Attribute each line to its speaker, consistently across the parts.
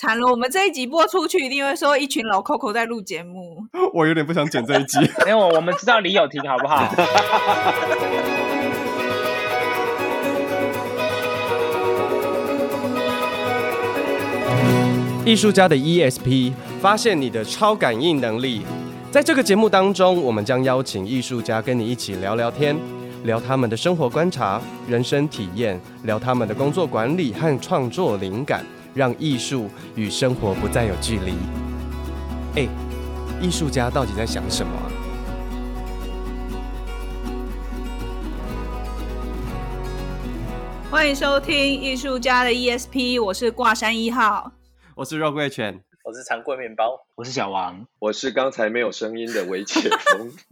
Speaker 1: 惨了，我们这一集播出去，一定会说一群老 Coco 在录节目。
Speaker 2: 我有点不想剪这一集，
Speaker 3: 没有，我们知道李友廷好不好？
Speaker 2: 艺术家的 ESP，发现你的超感应能力。在这个节目当中，我们将邀请艺术家跟你一起聊聊天，聊他们的生活观察、人生体验，聊他们的工作管理和创作灵感。让艺术与生活不再有距离。哎，艺术家到底在想什么啊？
Speaker 1: 欢迎收听艺术家的 ESP，我是挂山一号，
Speaker 2: 我是肉桂犬，
Speaker 4: 我是长棍面包，
Speaker 3: 我是小王，
Speaker 5: 我是刚才没有声音的微解峰。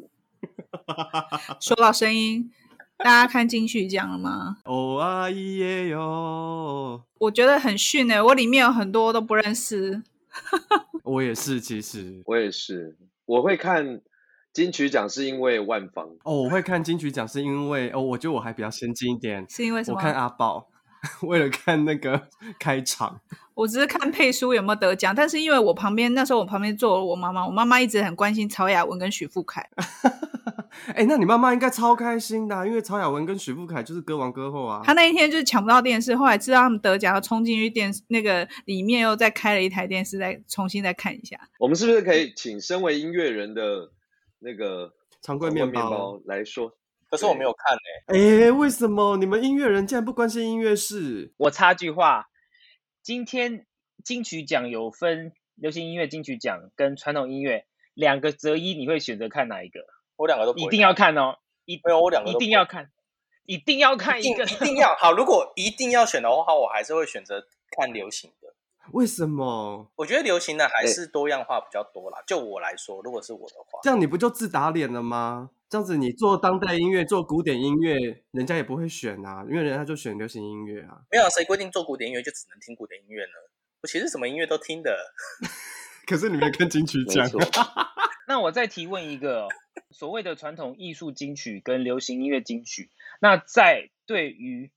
Speaker 1: 说到声音。大家看金曲奖了吗？
Speaker 2: 哦啊耶哟！
Speaker 1: 我觉得很逊哎，我里面有很多都不认识。
Speaker 2: 我也是，其实
Speaker 5: 我也是。我会看金曲奖是因为万芳
Speaker 2: 哦，我会看金曲奖是因为哦，我觉得我还比较先进一点，
Speaker 1: 是因为什么？
Speaker 2: 我看阿宝，为了看那个 开场。
Speaker 1: 我只是看配书有没有得奖，但是因为我旁边那时候我旁边坐了我妈妈，我妈妈一直很关心曹雅雯跟许富凯。
Speaker 2: 哎、欸，那你妈妈应该超开心的，啊，因为曹雅文跟许富凯就是歌王歌后啊。
Speaker 1: 他那一天就是抢不到电视，后来知道他们得奖，要冲进去电视那个里面，又再开了一台电视，再重新再看一下。
Speaker 5: 我们是不是可以请身为音乐人的那个
Speaker 2: 常规面包
Speaker 5: 来说？
Speaker 4: 可是我没有看哎，
Speaker 2: 欸。哎、欸，为什么你们音乐人竟然不关心音乐事？
Speaker 3: 我插句话。今天金曲奖有分流行音乐金曲奖跟传统音乐两个择一，你会选择看哪一个？
Speaker 4: 我两个都不，
Speaker 3: 一定要看哦！一
Speaker 4: 没有我两个都
Speaker 3: 一定要看，一定要看一个，
Speaker 4: 一定，一定要 好。如果一定要选的话，我还是会选择看流行的。
Speaker 2: 为什么？
Speaker 4: 我觉得流行的还是多样化比较多啦。欸、就我来说，如果是我的话，
Speaker 2: 这样你不就自打脸了吗？这样子你做当代音乐、做古典音乐，人家也不会选啊，因为人家就选流行音乐啊。
Speaker 4: 没有谁规定做古典音乐就只能听古典音乐呢？我其实什么音乐都听的。
Speaker 2: 可是你没跟金曲奖。
Speaker 3: 那我再提问一个，所谓的传统艺术金曲跟流行音乐金曲，那在对于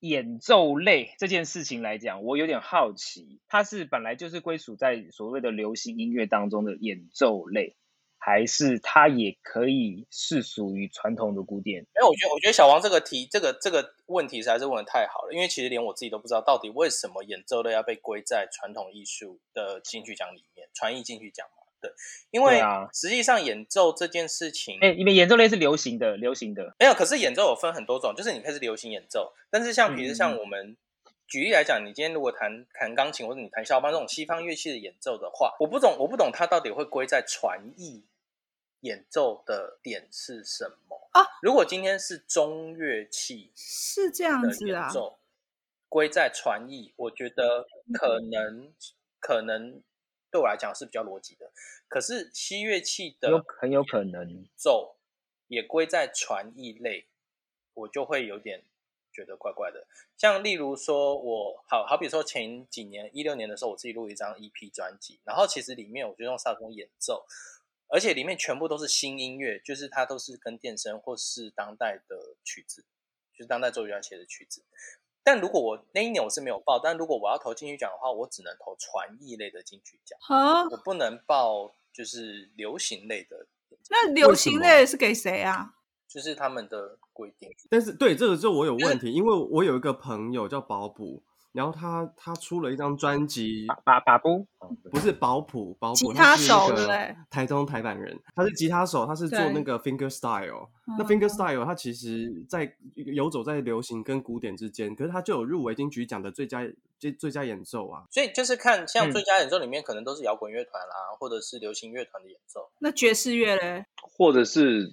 Speaker 3: 演奏类这件事情来讲，我有点好奇，它是本来就是归属在所谓的流行音乐当中的演奏类。还是它也可以是属于传统的古典？
Speaker 4: 因为我觉得，我觉得小王这个题，这个这个问题实在是问的太好了。因为其实连我自己都不知道，到底为什么演奏类要被归在传统艺术的金曲奖里面，传艺金曲奖嘛？对，因为实际上演奏这件事情，
Speaker 3: 哎、啊，因为演奏类是流行的，流行的
Speaker 4: 没有。可是演奏有分很多种，就是你可以是流行演奏，但是像比如像我们。嗯举例来讲，你今天如果弹弹钢琴或者你弹肖邦这种西方乐器的演奏的话，我不懂，我不懂它到底会归在传艺演奏的点是什么啊？如果今天是中乐器
Speaker 1: 是这样子啊，
Speaker 4: 归在传艺，我觉得可能可能对我来讲是比较逻辑的。可是西乐器的
Speaker 3: 很有可能
Speaker 4: 奏也归在传艺类，我就会有点。觉得怪怪的，像例如说我，我好好比说前几年一六年的时候，我自己录一张 EP 专辑，然后其实里面我就用萨克斯演奏，而且里面全部都是新音乐，就是它都是跟电声或是当代的曲子，就是当代作曲家写的曲子。但如果我那一年我是没有报，但如果我要投金曲奖的话，我只能投传艺类的金曲奖，
Speaker 1: 啊，
Speaker 4: 我不能报就是流行类的。
Speaker 1: 那流行类是给谁啊？
Speaker 4: 就是他们的规定，
Speaker 2: 但是对这个就我有问题，因为我有一个朋友叫保卜，然后他他出了一张专辑，
Speaker 3: 把把布
Speaker 2: 不是保普，保普
Speaker 1: 吉他手对，
Speaker 2: 台中台版人，他是吉他手，他是做那个 finger style，那 finger style 他其实在游走在流行跟古典之间，可是他就有入围金曲奖的最佳最最佳演奏啊，
Speaker 4: 所以就是看像最佳演奏里面可能都是摇滚乐团啦，或者是流行乐团的演奏，
Speaker 1: 那爵士乐嘞，
Speaker 5: 或者是。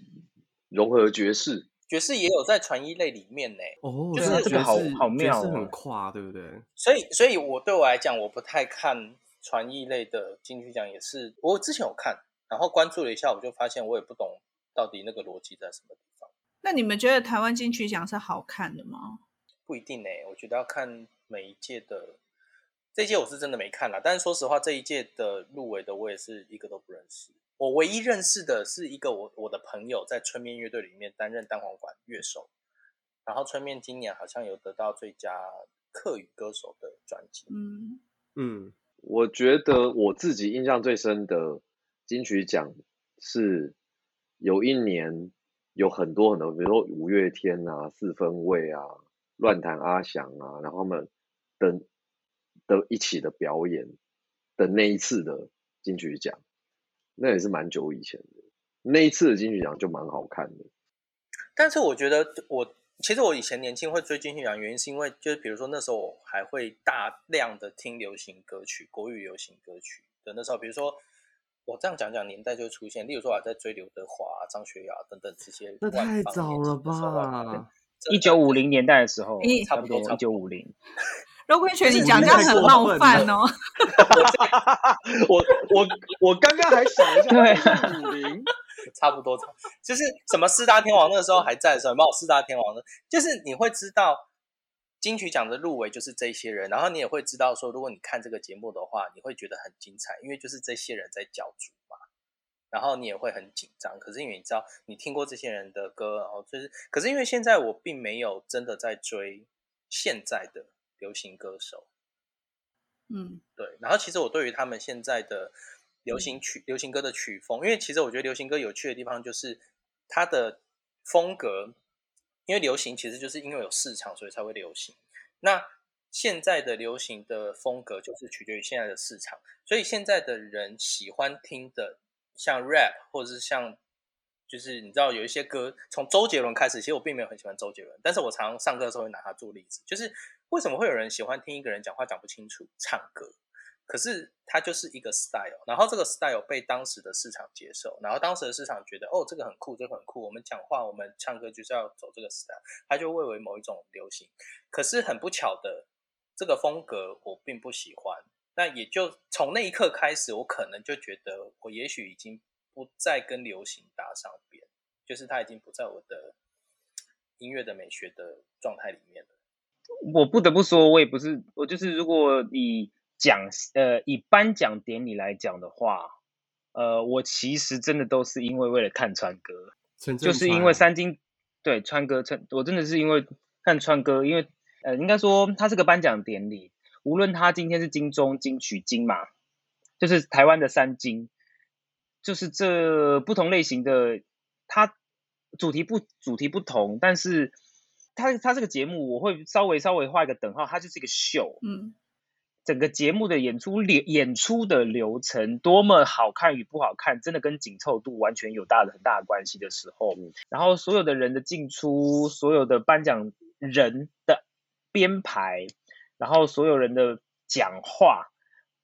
Speaker 5: 融合爵士，
Speaker 4: 爵士也有在传艺类里面呢。
Speaker 2: 哦，
Speaker 4: 就是
Speaker 2: 这个好好妙，
Speaker 3: 是
Speaker 2: 很跨，对不对？
Speaker 4: 所以，所以我对我来讲，我不太看传艺类的金曲奖，也是我之前有看，然后关注了一下，我就发现我也不懂到底那个逻辑在什么地方。
Speaker 1: 那你们觉得台湾金曲奖是好看的吗？
Speaker 4: 不一定呢，我觉得要看每一届的。这一届我是真的没看啦，但是说实话，这一届的入围的我也是一个都不认识。我唯一认识的是一个我我的朋友在春面乐队里面担任单簧管乐手，然后春面今年好像有得到最佳客语歌手的专辑。
Speaker 1: 嗯
Speaker 2: 嗯，
Speaker 5: 我觉得我自己印象最深的金曲奖是有一年有很多很多，比如说五月天啊、四分卫啊、乱弹阿翔啊，然后他们等的一起的表演的那一次的金曲奖，那也是蛮久以前的。那一次的金曲奖就蛮好看的。
Speaker 4: 但是我觉得我。其实我以前年轻会追金曲奖，原因是因为就是比如说那时候我还会大量的听流行歌曲、国语流行歌曲的那时候，比如说我这样讲讲年代就会出现，例如说我在追刘德华、张学友等等这些。
Speaker 2: 那太早了吧？
Speaker 3: 一九五零年代的时候，
Speaker 4: 差不多
Speaker 3: 一九五零。
Speaker 1: 肉桂犬，你讲这样很冒犯哦。
Speaker 5: 我我我刚刚还想一下，对，五零。
Speaker 4: 差不多，就是什么四大天王那个时候还在的时候，有没有四大天王呢？就是你会知道金曲奖的入围就是这些人，然后你也会知道说，如果你看这个节目的话，你会觉得很精彩，因为就是这些人在角逐嘛。然后你也会很紧张，可是因为你知道你听过这些人的歌，然后就是，可是因为现在我并没有真的在追现在的流行歌手，
Speaker 1: 嗯，对。
Speaker 4: 然后其实我对于他们现在的。流行曲、流行歌的曲风，因为其实我觉得流行歌有趣的地方就是它的风格，因为流行其实就是因为有市场，所以才会流行。那现在的流行的风格就是取决于现在的市场，所以现在的人喜欢听的像 rap，或者是像就是你知道有一些歌，从周杰伦开始，其实我并没有很喜欢周杰伦，但是我常常上课的时候会拿他做例子，就是为什么会有人喜欢听一个人讲话讲不清楚唱歌？可是它就是一个 style，然后这个 style 被当时的市场接受，然后当时的市场觉得哦，这个很酷，这个很酷，我们讲话，我们唱歌就是要走这个 style，它就蔚为某一种流行。可是很不巧的，这个风格我并不喜欢。那也就从那一刻开始，我可能就觉得我也许已经不再跟流行搭上边，就是它已经不在我的音乐的美学的状态里面了。
Speaker 3: 我不得不说，我也不是，我就是如果以奖呃，以颁奖典礼来讲的话，呃，我其实真的都是因为为了看川哥，就是因为三金对川哥，川我真的是因为看川哥，因为呃，应该说他是个颁奖典礼，无论他今天是金钟、金曲、金马，就是台湾的三金，就是这不同类型的，它主题不主题不同，但是它它这个节目我会稍微稍微画一个等号，它就是一个秀，嗯。整个节目的演出流演出的流程多么好看与不好看，真的跟紧凑度完全有大的很大的关系的时候，然后所有的人的进出，所有的颁奖人的编排，然后所有人的讲话，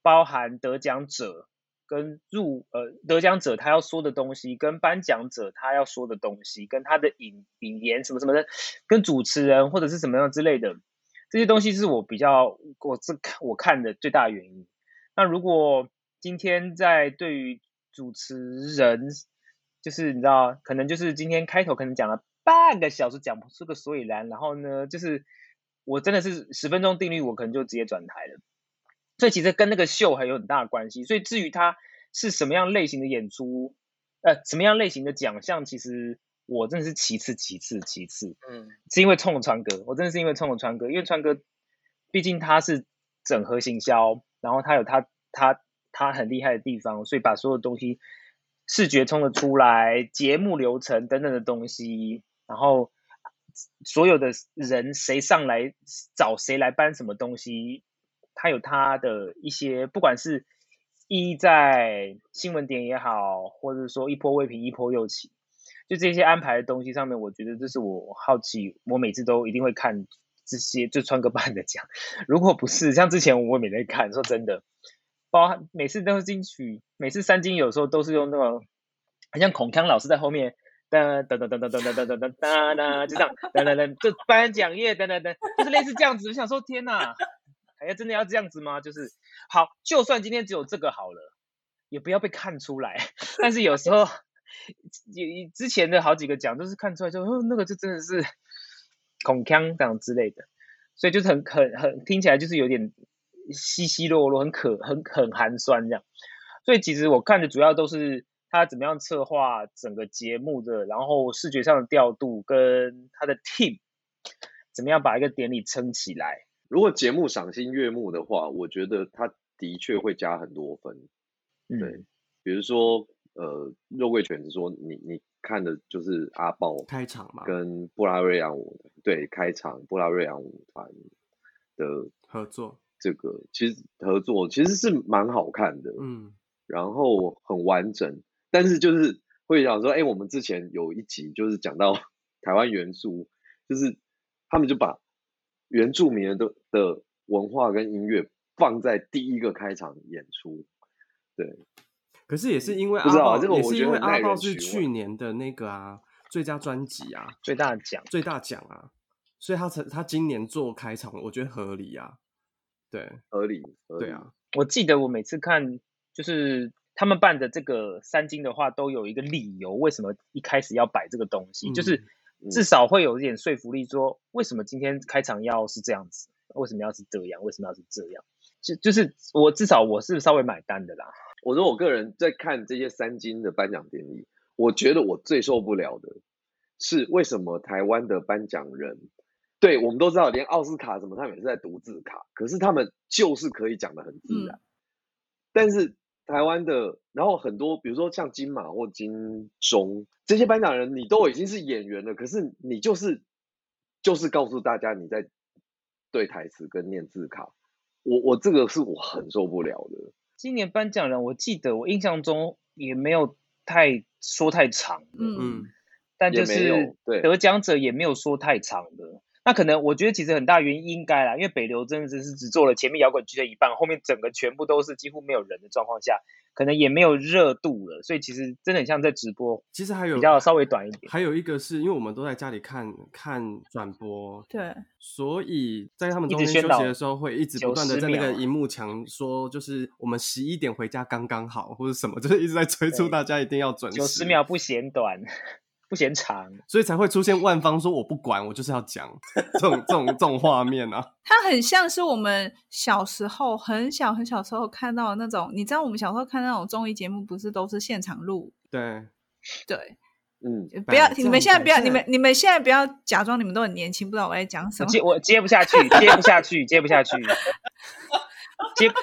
Speaker 3: 包含得奖者跟入呃得奖者他要说的东西，跟颁奖者他要说的东西，跟他的引引言什么什么的，跟主持人或者是什么样之类的。这些东西是我比较我这看我看的最大原因。那如果今天在对于主持人，就是你知道，可能就是今天开头可能讲了半个小时讲不出个所以然，然后呢，就是我真的是十分钟定律，我可能就直接转台了。所以其实跟那个秀还有很大的关系。所以至于它是什么样类型的演出，呃，什么样类型的奖项，其实。我真的是其次，其次，其次，嗯，是因为冲了川哥，我真的是因为冲了川哥，因为川哥毕竟他是整合行销，然后他有他他他很厉害的地方，所以把所有东西视觉冲了出来，节目流程等等的东西，然后所有的人谁上来找谁来搬什么东西，他有他的一些，不管是一在新闻点也好，或者说一波未平一波又起。就这些安排的东西上面，我觉得这是我好奇，我每次都一定会看这些，就穿个半的奖。如果不是像之前我也没在看，说真的，包含每次都是金曲，每次三金有时候都是用那种，很像孔锵老师在后面噔噔噔噔噔噔噔噔噔噔，就这样噔噔噔，就颁奖页噔噔噔，就是类似这样子。我想说，天哪，哎真的要这样子吗？就是好，就算今天只有这个好了，也不要被看出来。但是有时候。有之前的好几个奖都是看出来就，哦，那个就真的是孔腔这样之类的，所以就是很很很听起来就是有点稀稀落落，很可很很寒酸这样。所以其实我看的主要都是他怎么样策划整个节目的，然后视觉上的调度跟他的 team 怎么样把一个典礼撑起来。
Speaker 5: 如果节目赏心悦目的话，我觉得他的确会加很多分。
Speaker 3: 嗯、
Speaker 5: 对，比如说呃，肉桂犬是说你你看的就是阿豹
Speaker 2: 开场嘛，
Speaker 5: 跟布拉瑞扬舞对开场布拉瑞扬舞团的
Speaker 2: 合作，
Speaker 5: 这个其实合作其实是蛮好看的，
Speaker 2: 嗯，
Speaker 5: 然后很完整，但是就是会想说，哎，我们之前有一集就是讲到 台湾元素，就是他们就把原住民的的文化跟音乐放在第一个开场演出，对。
Speaker 2: 可是也是因为阿豹，
Speaker 5: 这个、
Speaker 2: 也是因为阿豹是去年的那个啊最佳专辑啊
Speaker 3: 最大奖
Speaker 2: 最大奖啊，所以他才他今年做开场，我觉得合理啊，对，
Speaker 5: 合理，合理
Speaker 2: 对啊。
Speaker 3: 我记得我每次看就是他们办的这个三金的话，都有一个理由，为什么一开始要摆这个东西，嗯、就是至少会有一点说服力，说为什么今天开场要是这样子，为什么要是这样，为什么要是这样，就就是我至少我是稍微买单的啦。
Speaker 5: 我说我个人在看这些三金的颁奖典礼，我觉得我最受不了的是为什么台湾的颁奖人，对，我们都知道，连奥斯卡什么，他们也是在读字卡，可是他们就是可以讲的很自然。嗯、但是台湾的，然后很多，比如说像金马或金钟这些颁奖人，你都已经是演员了，可是你就是就是告诉大家你在对台词跟念字卡，我我这个是我很受不了的。
Speaker 3: 今年颁奖人，我记得我印象中也没有太说太长的，
Speaker 2: 嗯，
Speaker 3: 但就是得奖者也没有说太长的。那可能我觉得其实很大原因应该啦，因为北流真的是只做了前面摇滚区的一半，后面整个全部都是几乎没有人的状况下，可能也没有热度了，所以其实真的很像在直播。
Speaker 2: 其实还有
Speaker 3: 比较稍微短一点，
Speaker 2: 还有一个是因为我们都在家里看看转播，
Speaker 1: 对，
Speaker 2: 所以在他们中间休息的时候会一直不断的在那个荧幕墙说，就是我们十一点回家刚刚好，或者什么，就是一直在催促大家一定要准时，
Speaker 3: 九十秒不嫌短。不嫌长，
Speaker 2: 所以才会出现万方说我不管，我就是要讲这种这种这种画面啊。
Speaker 1: 它很像是我们小时候很小很小时候看到的那种，你知道我们小时候看那种综艺节目，不是都是现场录？
Speaker 2: 对
Speaker 1: 对，
Speaker 5: 嗯，
Speaker 1: 不要，你们现在不要，你们你们现在不要假装你们都很年轻，不知道我在讲什么。
Speaker 3: 我接我接不下去，接不下去，接不下去。接就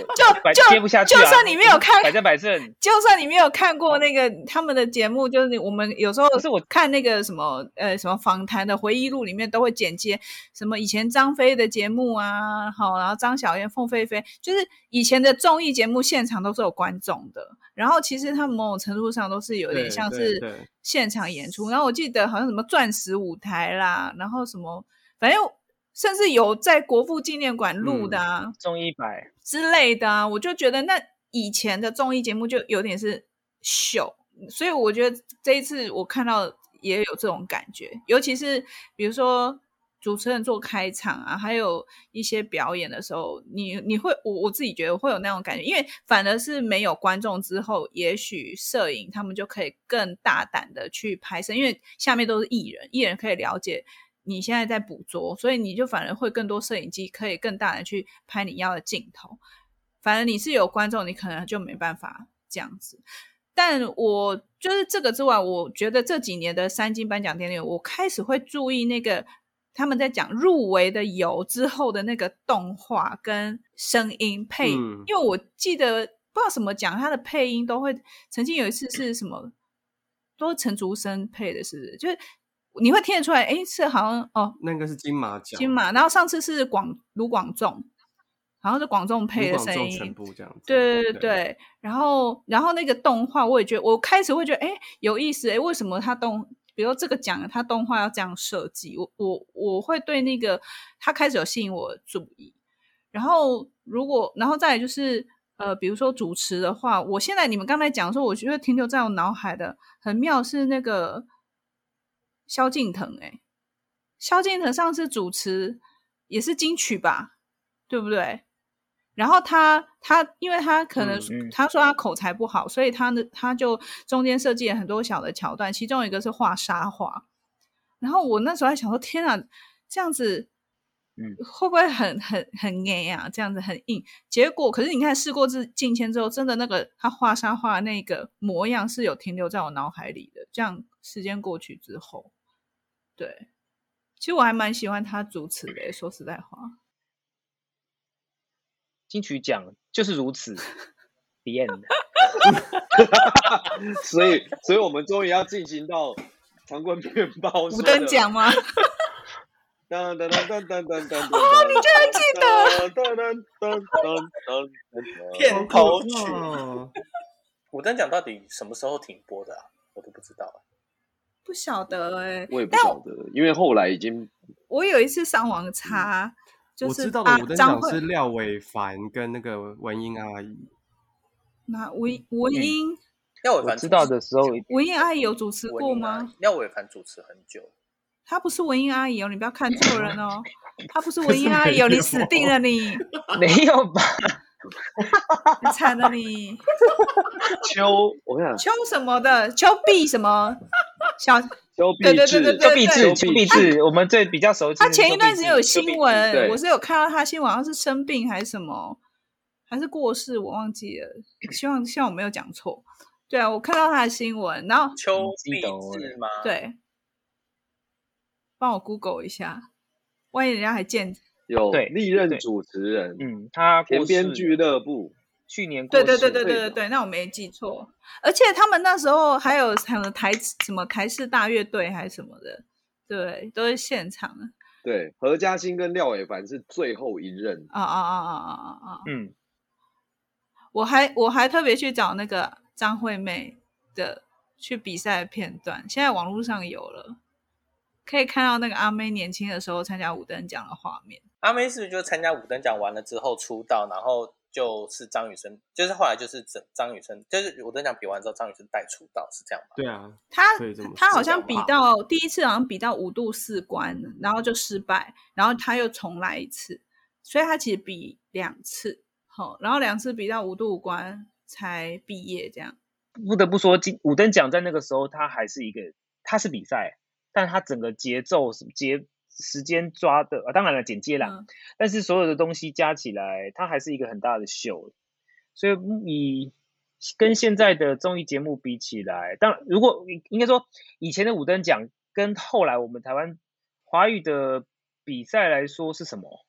Speaker 1: 就
Speaker 3: 接不下去，啊，
Speaker 1: 就算你没有看，
Speaker 3: 百战百胜。
Speaker 1: 就算你没有看过那个他们的节目，就是我们有时候是我看那个什么呃什么访谈的回忆录里面都会剪接什么以前张飞的节目啊，好，然后张小燕、凤飞飞，就是以前的综艺节目现场都是有观众的，然后其实他们某种程度上都是有点像是现场演出。然后我记得好像什么钻石舞台啦，然后什么反正。甚至有在国父纪念馆录的啊，
Speaker 3: 综艺百
Speaker 1: 之类的啊，我就觉得那以前的综艺节目就有点是秀，所以我觉得这一次我看到也有这种感觉，尤其是比如说主持人做开场啊，还有一些表演的时候，你你会我我自己觉得会有那种感觉，因为反而是没有观众之后，也许摄影他们就可以更大胆的去拍摄，因为下面都是艺人，艺人可以了解。你现在在捕捉，所以你就反而会更多摄影机可以更大的去拍你要的镜头。反而你是有观众，你可能就没办法这样子。但我就是这个之外，我觉得这几年的三金颁奖典礼，我开始会注意那个他们在讲入围的有之后的那个动画跟声音配，
Speaker 2: 嗯、
Speaker 1: 因为我记得不知道什么奖，他的配音都会曾经有一次是什么，都是陈竹生配的，是不是？就是。你会听得出来，哎，是好像哦，
Speaker 2: 那个是金马奖，
Speaker 1: 金马。然后上次是广卢广仲，好像是广仲配的声音，
Speaker 2: 全部这样子。
Speaker 1: 对对对对。然后，然后那个动画，我也觉得，我开始会觉得，哎，有意思，哎，为什么他动，比如说这个奖，他动画要这样设计？我我我会对那个他开始有吸引我的注意。然后，如果然后再来就是，呃，比如说主持的话，我现在你们刚才讲说，我觉得停留在我脑海的很妙是那个。萧敬腾，哎，萧敬腾上次主持也是金曲吧，对不对？然后他他，因为他可能、嗯嗯、他说他口才不好，所以他呢他就中间设计了很多小的桥段，其中一个是画沙画。然后我那时候还想说，天啊，这样子，嗯，会不会很很很硬啊？这样子很硬。结果可是你看，事过境迁之后，真的那个他画沙画那个模样是有停留在我脑海里的。这样时间过去之后。对，其实我还蛮喜欢他主持的，说实在话。
Speaker 3: 金曲奖就是如此，The end。
Speaker 5: 所以，所以我们终于要进行到长棍面包
Speaker 1: 五等奖吗？
Speaker 5: 噔噔噔噔噔噔噔！
Speaker 1: 哦，你居然记得！
Speaker 5: 噔噔噔噔噔！
Speaker 4: 片头曲。五等奖到底什么时候停播的啊？我都不知道。
Speaker 1: 不晓得哎、欸，
Speaker 5: 我也不晓得，因为后来已经。
Speaker 1: 我有一次上网查，嗯就是、
Speaker 2: 我知道的五灯奖是廖伟凡跟那个文英阿姨。
Speaker 1: 那文文英，
Speaker 4: 廖伟凡
Speaker 3: 知道的时候，
Speaker 1: 文英阿姨有主持过吗？
Speaker 4: 廖伟凡主持很久。
Speaker 1: 他不是文英阿姨哦，你不要看错人哦。他不是文英阿姨哦，你死定了你！
Speaker 3: 没有吧？
Speaker 1: 你惨了你！
Speaker 5: 秋，我跟你讲
Speaker 1: 秋什么的，秋碧什么？小
Speaker 5: 秋碧
Speaker 1: 对对对对
Speaker 3: 秋碧志，秋碧志，我们最比较熟悉。
Speaker 1: 他前一段时间有新闻，我是有看到他新闻，好像是生病还是什么，还是过世，我忘记了。希望希望我没有讲错。对啊，我看到他的新闻，然后
Speaker 4: 秋碧志吗？
Speaker 1: 对。帮我 Google 一下，万一人家还见
Speaker 5: 有历任主持人，
Speaker 3: 嗯，他
Speaker 5: 田边俱乐部
Speaker 3: 去年
Speaker 1: 对对对对对对对，那我没记错，而且他们那时候还有什么台什么台式大乐队还是什么的，对，都是现场的。
Speaker 5: 对，何嘉欣跟廖伟凡是最后一任
Speaker 1: 啊啊啊啊啊啊啊！
Speaker 3: 嗯，
Speaker 1: 我还我还特别去找那个张惠妹的去比赛的片段，现在网络上有了。可以看到那个阿妹年轻的时候参加五等奖的画面。
Speaker 4: 阿妹是不是就参加五等奖完了之后出道，然后就是张雨生，就是后来就是整张雨生，就是五灯奖比完之后，张雨生带出道是这样吗？
Speaker 2: 对啊，
Speaker 1: 他他好像比到第一次好像比到五度四关，然后就失败，然后他又重来一次，所以他其实比两次，好，然后两次比到五度五关才毕业这样。
Speaker 3: 不得不说，金五等奖在那个时候，他还是一个，他是比赛。但他整个节奏是节时间抓的啊，当然了，剪接啦。嗯、但是所有的东西加起来，它还是一个很大的秀。所以以跟现在的综艺节目比起来，当然如果应该说以前的五等奖跟后来我们台湾华语的比赛来说是什么？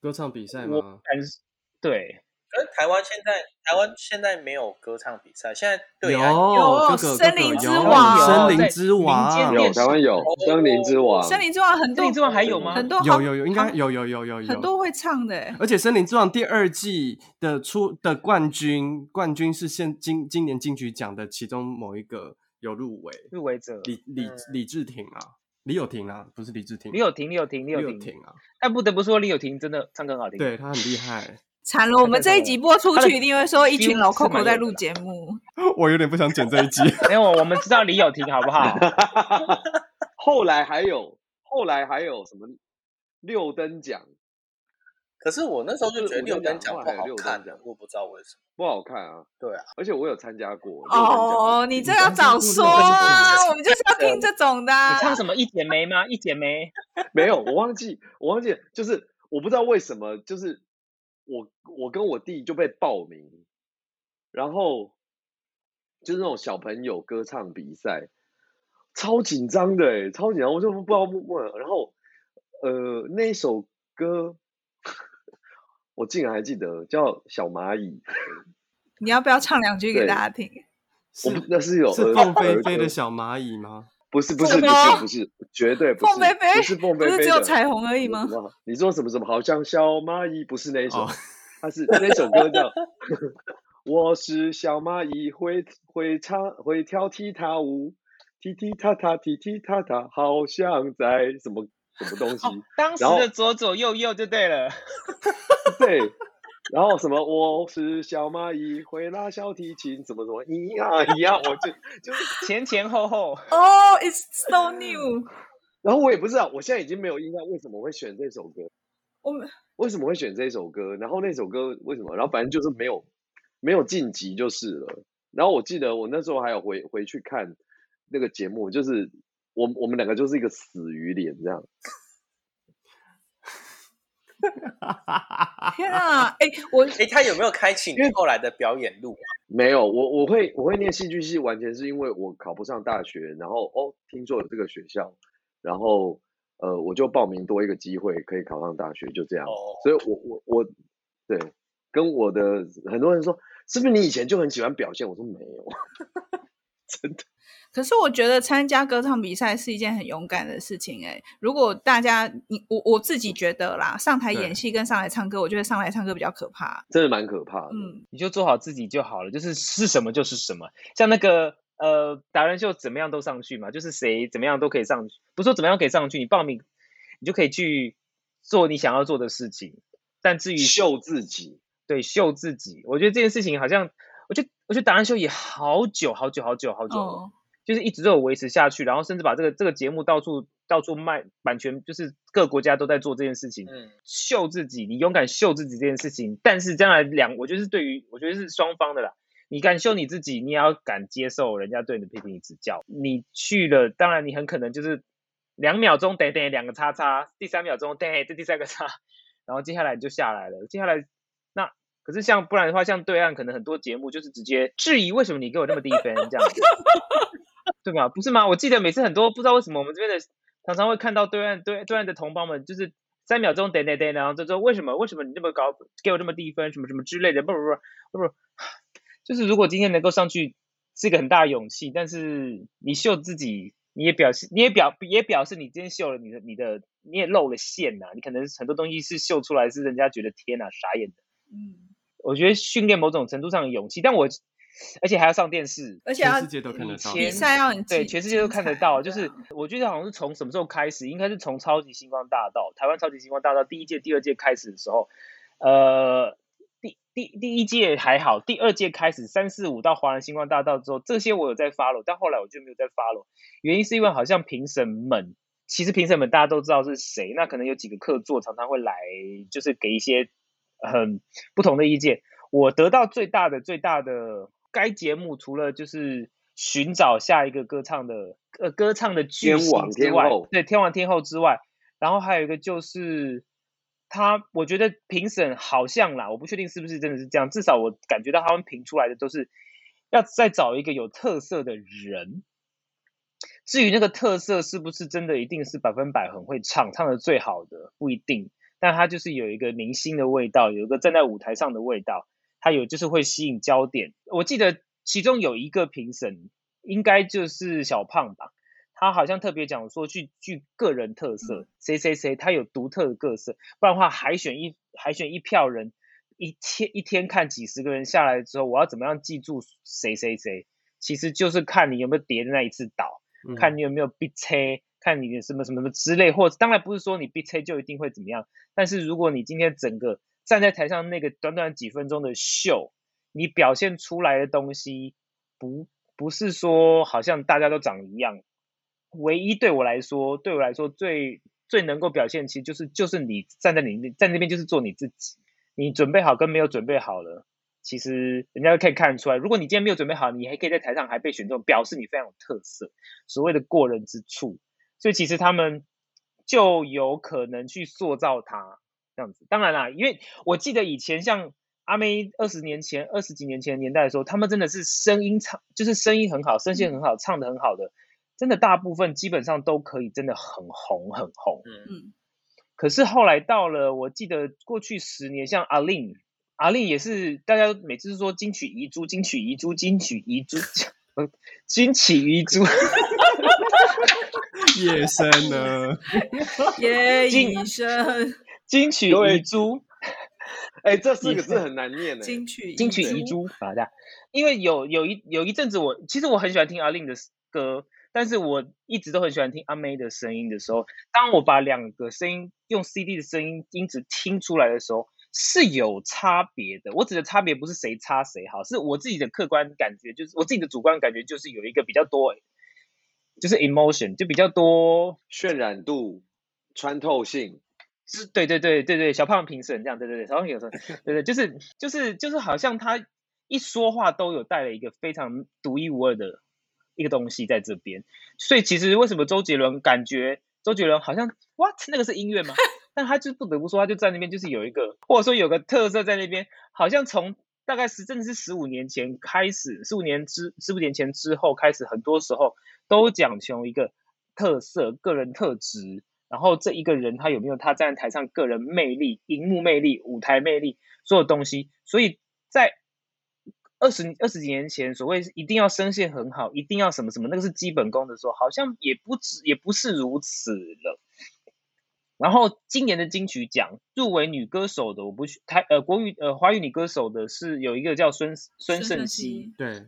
Speaker 2: 歌唱比赛吗？
Speaker 3: 还是对。
Speaker 4: 可是台湾现在，台湾现在没有歌唱比赛，现在对
Speaker 2: 有
Speaker 1: 有森林之王，
Speaker 2: 森林之王
Speaker 5: 有台湾有森林之王，
Speaker 1: 森林之王很多，
Speaker 3: 森林之王还有吗？
Speaker 1: 很多
Speaker 2: 有有有，应该有有有有有
Speaker 1: 很多会唱的，
Speaker 2: 而且森林之王第二季的出的冠军，冠军是现今今年金曲奖的其中某一个有入围
Speaker 3: 入围者
Speaker 2: 李李李治廷啊，李友廷啊，不是李治廷，
Speaker 3: 李友廷李友廷李友
Speaker 2: 廷啊，
Speaker 3: 但不得不说李友廷真的唱歌很好听，
Speaker 2: 对他很厉害。
Speaker 1: 惨了，我们这一集播出去，一定会说一群老 Coco 在录节目。
Speaker 2: 我有点不想剪这一集。
Speaker 3: 没有，我们知道李友廷好不好？
Speaker 5: 后来还有，后来还有什么六灯奖？
Speaker 4: 可是我那时候就觉得六灯奖不好看，我不知道为什么
Speaker 5: 不好看啊。对啊，而且我有参加过。
Speaker 1: 哦，你这要早说啊！我们就是要听这种的。
Speaker 3: 你唱什么一剪梅吗？一剪梅？
Speaker 5: 没有，我忘记，我忘记，就是我不知道为什么，就是。我我跟我弟就被报名，然后就是那种小朋友歌唱比赛，超紧张的哎，超紧张，我就不知道问。然后呃，那一首歌我竟然还记得叫《小蚂蚁》，
Speaker 1: 你要不要唱两句给大家听？
Speaker 5: 我不那是有
Speaker 2: 是凤飞飞的小蚂蚁吗？
Speaker 5: 不是不是不是不是，绝对不是。
Speaker 1: 凤飞飞
Speaker 5: 不是凤飞飞，
Speaker 1: 不是只有彩虹而已吗？
Speaker 5: 你说什么什么？好像小蚂蚁，不是那一首，它是那首歌叫 《我是小蚂蚁》，会会唱会跳踢踏舞，踢踢踏踏踢踢踏踏，好像在什么什么东西。
Speaker 3: 当时的左左右右就对了。
Speaker 5: 对。然后什么？我是小蚂蚁，会拉小提琴，什么什么？咿呀咿呀，我就就 是
Speaker 3: 前前后后。
Speaker 1: 哦、oh,，It's so new。
Speaker 5: 然后我也不知道，我现在已经没有印象为什么会选这首歌。
Speaker 1: 我们
Speaker 5: 为什么会选这首歌？然后那首歌为什么？然后反正就是没有没有晋级就是了。然后我记得我那时候还有回回去看那个节目，就是我我们两个就是一个死鱼脸这样。
Speaker 1: 天啊！哎、欸，我哎、
Speaker 4: 欸，他有没有开启你后来的表演路？
Speaker 5: 没有，我我会我会念戏剧系，完全是因为我考不上大学，然后哦，听说有这个学校，然后呃，我就报名多一个机会可以考上大学，就这样。哦、所以我我我对跟我的很多人说，是不是你以前就很喜欢表现？我说没有，真的。
Speaker 1: 可是我觉得参加歌唱比赛是一件很勇敢的事情哎。如果大家你我我自己觉得啦，上台演戏跟上来唱歌，我觉得上来唱歌比较可怕，
Speaker 5: 真的蛮可怕的。
Speaker 1: 嗯，
Speaker 3: 你就做好自己就好了，就是是什么就是什么。像那个呃达人秀怎么样都上去嘛，就是谁怎么样都可以上去，不是说怎么样可以上去，你报名你就可以去做你想要做的事情。但至于
Speaker 5: 秀自己，
Speaker 3: 对，秀自己，我觉得这件事情好像，我觉得我觉得达人秀也好久好久好久好久。哦就是一直都有维持下去，然后甚至把这个这个节目到处到处卖版权，就是各国家都在做这件事情，嗯，秀自己，你勇敢秀自己这件事情。但是将来两，我觉得是对于，我觉得是双方的啦。你敢秀你自己，你也要敢接受人家对你的批评与指教。你去了，当然你很可能就是两秒钟等等两个叉叉，第三秒钟等这第三个叉，然后接下来你就下来了。接下来那可是像不然的话，像对岸可能很多节目就是直接质疑为什么你给我那么低分这样子。对吗？不是吗？我记得每次很多不知道为什么我们这边的常常会看到对岸对对岸的同胞们，就是三秒钟等等等，然后就说为什么为什么你这么高给我这么低分什么什么之类的，不不不不不，就是如果今天能够上去是一个很大的勇气，但是你秀自己，你也表示你也表也表示你今天秀了你的你的你也露了馅呐、你可能很多东西是秀出来是人家觉得天呐傻眼的，嗯，我觉得训练某种程度上的勇气，但我。而且还要上电视，
Speaker 1: 而且全
Speaker 2: 世界都看得到。
Speaker 1: 比赛要
Speaker 3: 对，全世界都看得到。就是我觉得好像是从什么时候开始，应该是从超级星光大道，台湾超级星光大道第一届、第二届开始的时候，呃，第第第一届还好，第二届开始三四五到华人星光大道之后，这些我有在 follow，但后来我就没有再 follow。原因是因为好像评审们，其实评审们大家都知道是谁，那可能有几个客座常常会来，就是给一些很不同的意见。我得到最大的最大的。该节目除了就是寻找下一个歌唱的呃歌唱的巨星之外，对天王天后之外，然后还有一个就是他，我觉得评审好像啦，我不确定是不是真的是这样，至少我感觉到他们评出来的都是要再找一个有特色的人。至于那个特色是不是真的一定是百分百很会唱，唱的最好的不一定，但他就是有一个明星的味道，有一个站在舞台上的味道。他有就是会吸引焦点，我记得其中有一个评审应该就是小胖吧，他好像特别讲说具具个人特色，谁谁谁他有独特的个色，不然的话海选一海选一票人，一天一天看几十个人下来之后，我要怎么样记住谁谁谁？其实就是看你有没有叠的那一次倒，嗯、看你有没有逼车，看你的什么什么什么之类，或者当然不是说你逼车就一定会怎么样，但是如果你今天整个站在台上那个短短几分钟的秀，你表现出来的东西不不是说好像大家都长一样。唯一对我来说，对我来说最最能够表现，其实就是就是你站在你那在那边就是做你自己。你准备好跟没有准备好了，其实人家都可以看得出来。如果你今天没有准备好，你还可以在台上还被选中，表示你非常有特色，所谓的过人之处。所以其实他们就有可能去塑造他。这样子，当然啦，因为我记得以前像阿妹二十年前、二十几年前的年代的时候，他们真的是声音唱，就是声音很好，声线很好，唱的很好的，真的大部分基本上都可以，真的很红很红。嗯嗯。可是后来到了，我记得过去十年，像阿令，阿令也是大家每次说金曲遗珠，金曲遗珠，金曲遗珠，金曲遗珠。
Speaker 2: 夜深了？
Speaker 1: 夜已深。
Speaker 3: 金曲遗珠，
Speaker 5: 哎、欸，这四个字很难念呢。
Speaker 1: 金曲
Speaker 3: 金曲遗珠，好的。因为有有一有一阵子我，我其实我很喜欢听阿令的歌，但是我一直都很喜欢听阿妹的声音的时候，当我把两个声音用 CD 的声音音质听出来的时候，是有差别的。我指的差别不是谁差谁好，是我自己的客观感觉，就是我自己的主观感觉，就是有一个比较多，就是 emotion 就比较多
Speaker 5: 渲染度、穿透性。
Speaker 3: 是，对对对对对，小胖评审这样，对对对，小胖评审，对对，就是就是就是，好像他一说话都有带了一个非常独一无二的一个东西在这边，所以其实为什么周杰伦感觉周杰伦好像 what 那个是音乐吗？但他就不得不说，他就在那边就是有一个或者说有个特色在那边，好像从大概是真的是十五年前开始，十五年之十五年前之后开始，很多时候都讲求一个特色、个人特质。然后这一个人他有没有他站在台上个人魅力、荧幕魅力、舞台魅力，所有东西。所以在二十二十几年前，所谓一定要声线很好，一定要什么什么，那个是基本功的时候，好像也不止，也不是如此了。然后今年的金曲奖入围女歌手的，我不去台呃国语呃华语女歌手的是有一个叫孙孙盛熙，
Speaker 2: 对，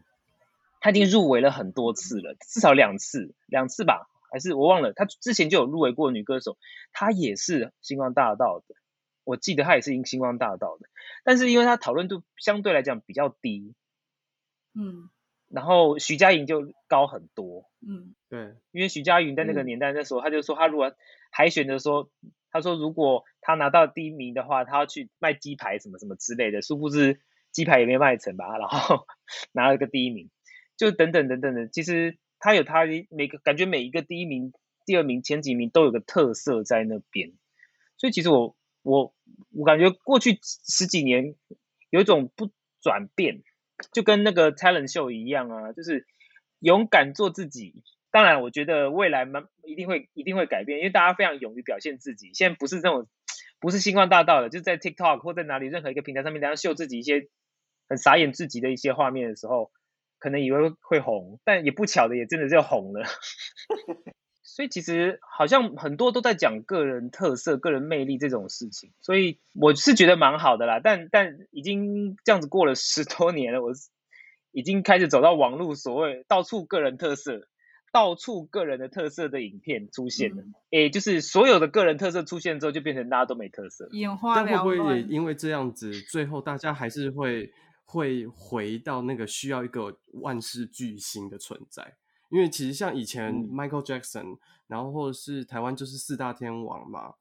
Speaker 3: 她已经入围了很多次了，至少两次两次吧，还是我忘了，她之前就有入围过女歌手，她也是星光大道的，我记得她也是星光大道的，但是因为她讨论度相对来讲比较低，
Speaker 1: 嗯，
Speaker 3: 然后徐佳莹就高很多，
Speaker 1: 嗯，
Speaker 2: 对，
Speaker 3: 因为徐佳莹在那个年代那时候，她就说她如果。海选的时候，他说如果他拿到第一名的话，他要去卖鸡排什么什么之类的，殊不知鸡排也没卖成吧，然后 拿了个第一名，就等等等等的。其实他有他每个感觉每一个第一名、第二名、前几名都有个特色在那边，所以其实我我我感觉过去十几年有一种不转变，就跟那个 talent show 一样啊，就是勇敢做自己。当然，我觉得未来蛮一定会一定会改变，因为大家非常勇于表现自己。现在不是这种，不是星光大道的，就在 TikTok 或在哪里任何一个平台上面，大家秀自己一些很傻眼至极的一些画面的时候，可能以为会红，但也不巧的也真的就红了。所以其实好像很多都在讲个人特色、个人魅力这种事情，所以我是觉得蛮好的啦。但但已经这样子过了十多年了，我已经开始走到网络所谓到处个人特色。到处个人的特色的影片出现了，诶、嗯，就是所有的个人特色出现之后，就变成大家都没特色，
Speaker 1: 眼花缭乱。
Speaker 2: 但会不会也因为这样子，最后大家还是会会回到那个需要一个万事巨星的存在？因为其实像以前 Michael Jackson，、嗯、然后或者是台湾就是四大天王嘛，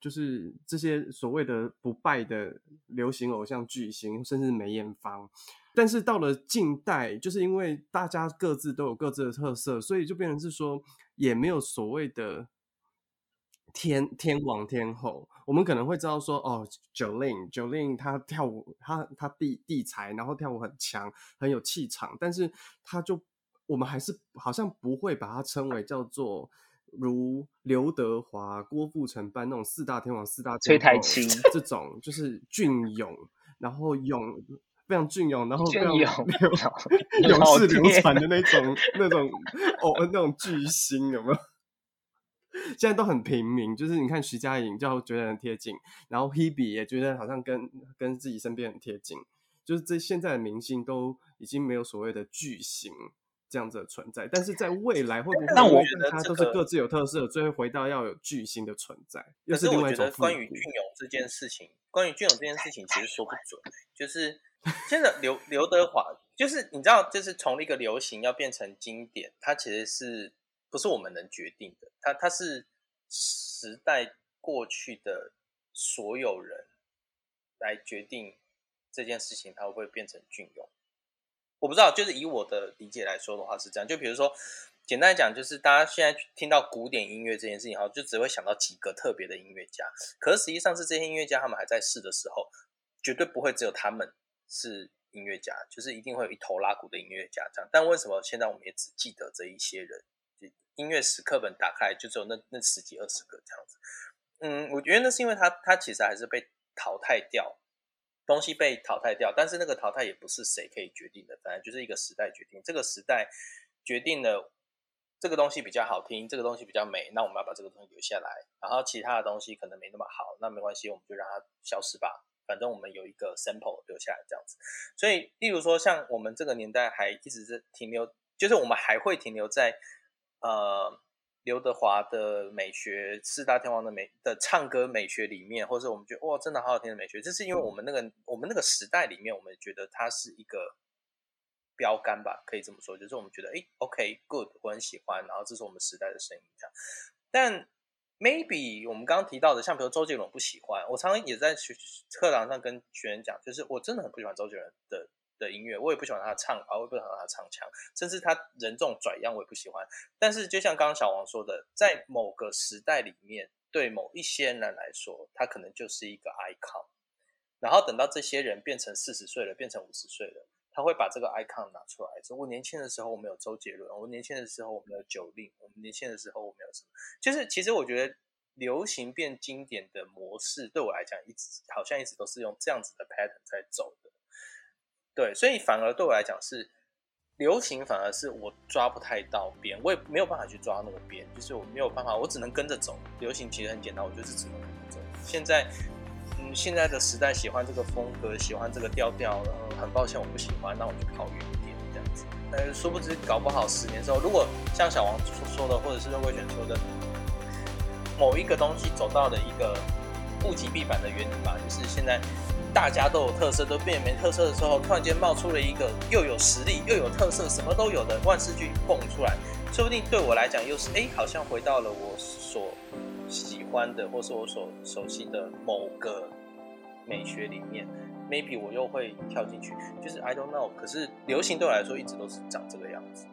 Speaker 2: 就是这些所谓的不败的流行偶像巨星，甚至梅艳芳。但是到了近代，就是因为大家各自都有各自的特色，所以就变成是说，也没有所谓的天天王天后。我们可能会知道说，哦，Jolin，Jolin 她跳舞，她她地地才，然后跳舞很强，很有气场。但是她就，我们还是好像不会把她称为叫做如刘德华、郭富城般那种四大天王、四大天后，
Speaker 3: 崔苔菁
Speaker 2: 这种，就是俊勇，然后勇。非常俊勇，然后非常
Speaker 3: 勇
Speaker 2: 永世流传的那 种、那种哦，那种巨星有没有？现在都很平民，就是你看徐佳莹就觉得很贴近，然后 Hebe 也觉得好像跟跟自己身边很贴近，就是这现在的明星都已经没有所谓的巨星这样子的存在，但是在未来会不会？
Speaker 4: 但我觉得
Speaker 2: 他都是各自有特色，最后回到要有巨星的存在。
Speaker 4: 可是我觉得关于俊勇这件事情，关于俊勇这件事情其实说不准，就是。现在刘刘德华就是你知道，就是从一个流行要变成经典，它其实是不是我们能决定的？它它是时代过去的所有人来决定这件事情，它会不会变成隽永？我不知道。就是以我的理解来说的话是这样。就比如说，简单讲，就是大家现在听到古典音乐这件事情，哈，就只会想到几个特别的音乐家。可是实际上是这些音乐家他们还在世的时候，绝对不会只有他们。是音乐家，就是一定会有一头拉鼓的音乐家这样。但为什么现在我们也只记得这一些人？音乐史课本打开就只有那那十几二十个这样子。嗯，我觉得那是因为他他其实还是被淘汰掉，东西被淘汰掉。但是那个淘汰也不是谁可以决定的，反正就是一个时代决定。这个时代决定了这个东西比较好听，这个东西比较美，那我们要把这个东西留下来。然后其他的东西可能没那么好，那没关系，我们就让它消失吧。反正我们有一个 sample 留下来这样子，所以例如说像我们这个年代还一直是停留，就是我们还会停留在呃刘德华的美学、四大天王的美的唱歌美学里面，或者我们觉得哇真的好好听的美学，这是因为我们那个我们那个时代里面，我们觉得它是一个标杆吧，可以这么说，就是我们觉得诶 OK good 我很喜欢，然后这是我们时代的声音，但。Maybe 我们刚刚提到的，像比如周杰伦不喜欢，我常常也在学课堂上跟学员讲，就是我真的很不喜欢周杰伦的的音乐，我也不喜欢他唱啊，我也不喜欢他唱腔，甚至他人这种拽样我也不喜欢。但是就像刚刚小王说的，在某个时代里面，对某一些人来说，他可能就是一个 icon，然后等到这些人变成四十岁了，变成五十岁了。他会把这个 icon 拿出来说：“我年轻的时候我没有周杰伦，我年轻的时候我没有九令，我们年轻的时候我没有什么。”就是其实我觉得流行变经典的模式，对我来讲，一直好像一直都是用这样子的 pattern 在走的。对，所以反而对我来讲是流行，反而是我抓不太到边，我也没有办法去抓那个边，就是我没有办法，我只能跟着走。流行其实很简单，我就是只能跟着走。现在，嗯，现在的时代喜欢这个风格，喜欢这个调调，很抱歉我不喜欢，那我就跑远一点这样子。但是殊不知，搞不好十年之后，如果像小王说的，或者是魏全说的。某一个东西走到了一个物极必反的原理吧，就是现在大家都有特色，都变没特色的时候，突然间冒出了一个又有实力又有特色，什么都有的万事俱蹦出来，说不定对我来讲又是哎，好像回到了我所喜欢的，或是我所熟悉的某个美学里面，maybe 我又会跳进去，就是 I don't know。可是流行对我来说一直都是长这个样子。